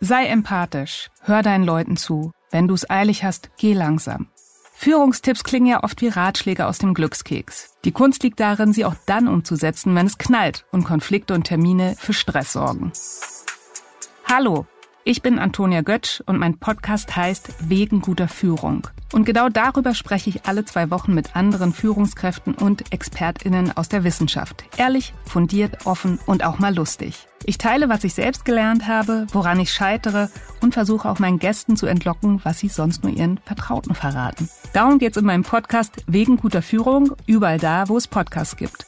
Sei empathisch, hör deinen Leuten zu. Wenn du es eilig hast, geh langsam. Führungstipps klingen ja oft wie Ratschläge aus dem Glückskeks. Die Kunst liegt darin, sie auch dann umzusetzen, wenn es knallt und Konflikte und Termine für Stress sorgen. Hallo, ich bin Antonia Götsch und mein Podcast heißt Wegen guter Führung. Und genau darüber spreche ich alle zwei Wochen mit anderen Führungskräften und ExpertInnen aus der Wissenschaft. Ehrlich, fundiert, offen und auch mal lustig. Ich teile, was ich selbst gelernt habe, woran ich scheitere und versuche auch meinen Gästen zu entlocken, was sie sonst nur ihren Vertrauten verraten. Darum geht's in meinem Podcast Wegen guter Führung, überall da, wo es Podcasts gibt.